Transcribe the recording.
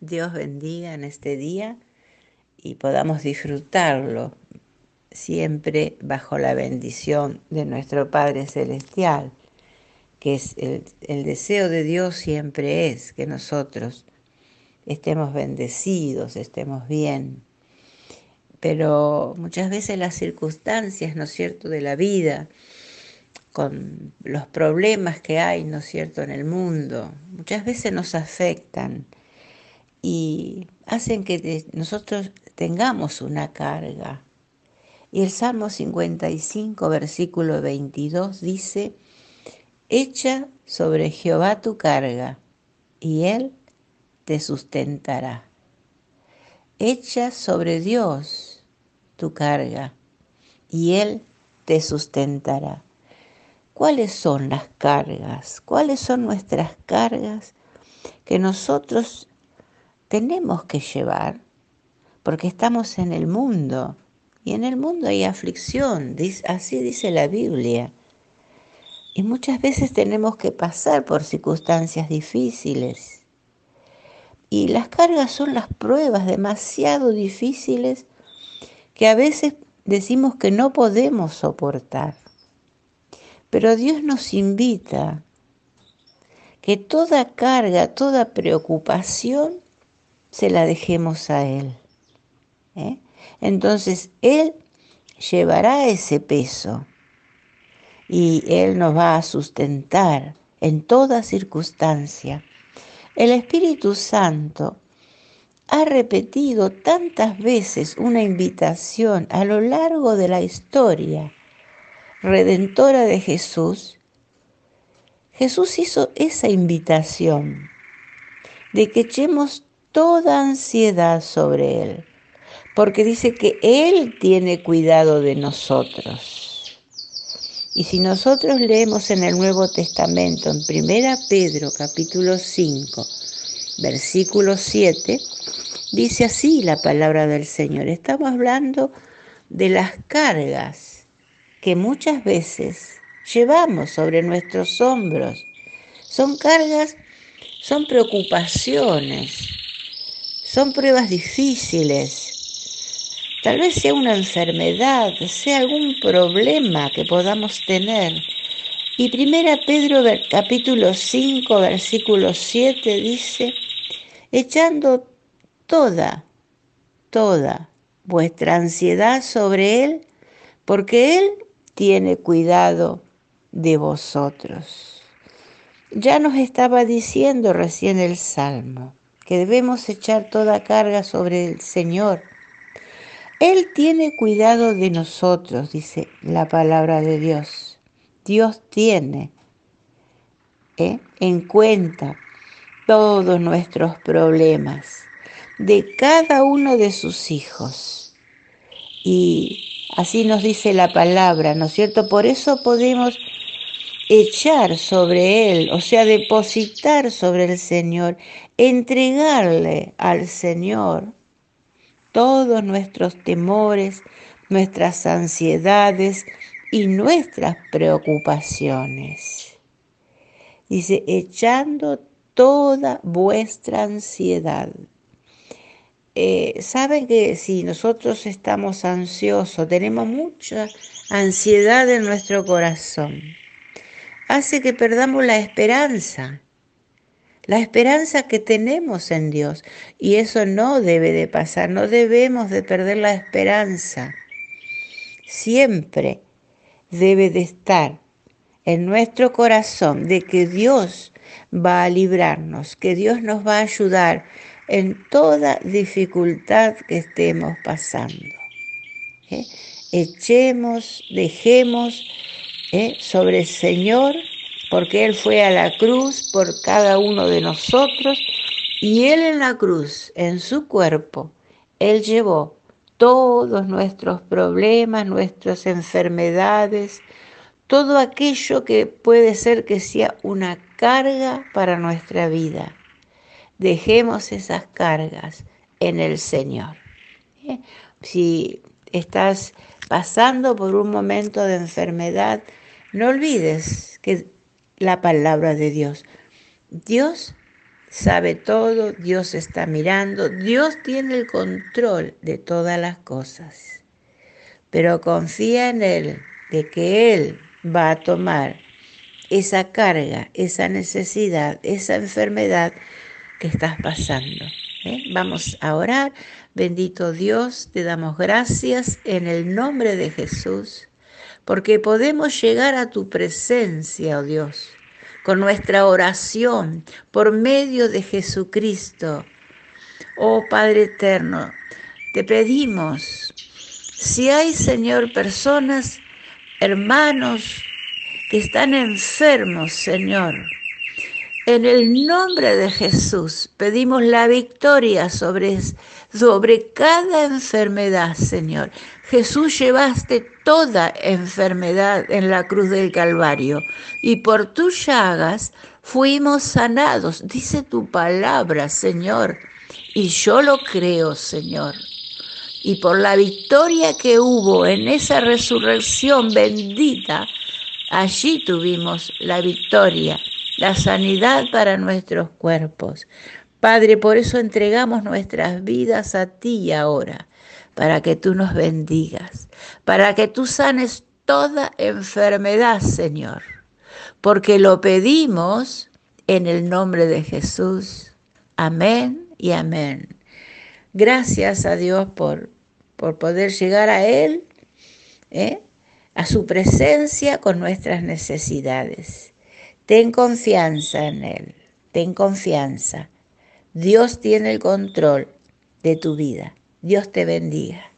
Dios bendiga en este día y podamos disfrutarlo siempre bajo la bendición de nuestro Padre Celestial, que es el, el deseo de Dios siempre es que nosotros estemos bendecidos, estemos bien. Pero muchas veces las circunstancias, ¿no es cierto?, de la vida, con los problemas que hay, ¿no es cierto?, en el mundo, muchas veces nos afectan y hacen que nosotros tengamos una carga. Y el Salmo 55, versículo 22 dice, Echa sobre Jehová tu carga, y él te sustentará. Echa sobre Dios tu carga, y él te sustentará. ¿Cuáles son las cargas? ¿Cuáles son nuestras cargas que nosotros tenemos que llevar? Porque estamos en el mundo y en el mundo hay aflicción, así dice la Biblia. Y muchas veces tenemos que pasar por circunstancias difíciles. Y las cargas son las pruebas demasiado difíciles que a veces decimos que no podemos soportar. Pero Dios nos invita que toda carga, toda preocupación, se la dejemos a Él. ¿eh? Entonces Él llevará ese peso y Él nos va a sustentar en toda circunstancia. El Espíritu Santo ha repetido tantas veces una invitación a lo largo de la historia redentora de Jesús. Jesús hizo esa invitación de que echemos toda ansiedad sobre Él porque dice que Él tiene cuidado de nosotros. Y si nosotros leemos en el Nuevo Testamento, en 1 Pedro capítulo 5, versículo 7, dice así la palabra del Señor. Estamos hablando de las cargas que muchas veces llevamos sobre nuestros hombros. Son cargas, son preocupaciones, son pruebas difíciles, Tal vez sea una enfermedad, sea algún problema que podamos tener. Y primera Pedro capítulo 5 versículo 7 dice, echando toda, toda vuestra ansiedad sobre Él, porque Él tiene cuidado de vosotros. Ya nos estaba diciendo recién el Salmo que debemos echar toda carga sobre el Señor él tiene cuidado de nosotros, dice la palabra de Dios. Dios tiene ¿eh? en cuenta todos nuestros problemas de cada uno de sus hijos. Y así nos dice la palabra, ¿no es cierto? Por eso podemos echar sobre Él, o sea, depositar sobre el Señor, entregarle al Señor todos nuestros temores, nuestras ansiedades y nuestras preocupaciones. Dice, echando toda vuestra ansiedad. Eh, Saben que si nosotros estamos ansiosos, tenemos mucha ansiedad en nuestro corazón, hace que perdamos la esperanza la esperanza que tenemos en Dios. Y eso no debe de pasar, no debemos de perder la esperanza. Siempre debe de estar en nuestro corazón de que Dios va a librarnos, que Dios nos va a ayudar en toda dificultad que estemos pasando. ¿Eh? Echemos, dejemos ¿eh? sobre el Señor porque Él fue a la cruz por cada uno de nosotros y Él en la cruz, en su cuerpo, Él llevó todos nuestros problemas, nuestras enfermedades, todo aquello que puede ser que sea una carga para nuestra vida. Dejemos esas cargas en el Señor. ¿Eh? Si estás pasando por un momento de enfermedad, no olvides que la palabra de Dios. Dios sabe todo, Dios está mirando, Dios tiene el control de todas las cosas. Pero confía en Él, de que Él va a tomar esa carga, esa necesidad, esa enfermedad que estás pasando. ¿eh? Vamos a orar. Bendito Dios, te damos gracias en el nombre de Jesús, porque podemos llegar a tu presencia, oh Dios con nuestra oración por medio de Jesucristo. Oh Padre Eterno, te pedimos, si hay, Señor, personas, hermanos que están enfermos, Señor, en el nombre de Jesús pedimos la victoria sobre, sobre cada enfermedad, Señor. Jesús llevaste toda enfermedad en la cruz del Calvario y por tus llagas fuimos sanados. Dice tu palabra, Señor. Y yo lo creo, Señor. Y por la victoria que hubo en esa resurrección bendita, allí tuvimos la victoria la sanidad para nuestros cuerpos. Padre, por eso entregamos nuestras vidas a ti ahora, para que tú nos bendigas, para que tú sanes toda enfermedad, Señor, porque lo pedimos en el nombre de Jesús. Amén y amén. Gracias a Dios por, por poder llegar a Él, ¿eh? a su presencia con nuestras necesidades. Ten confianza en Él, ten confianza. Dios tiene el control de tu vida. Dios te bendiga.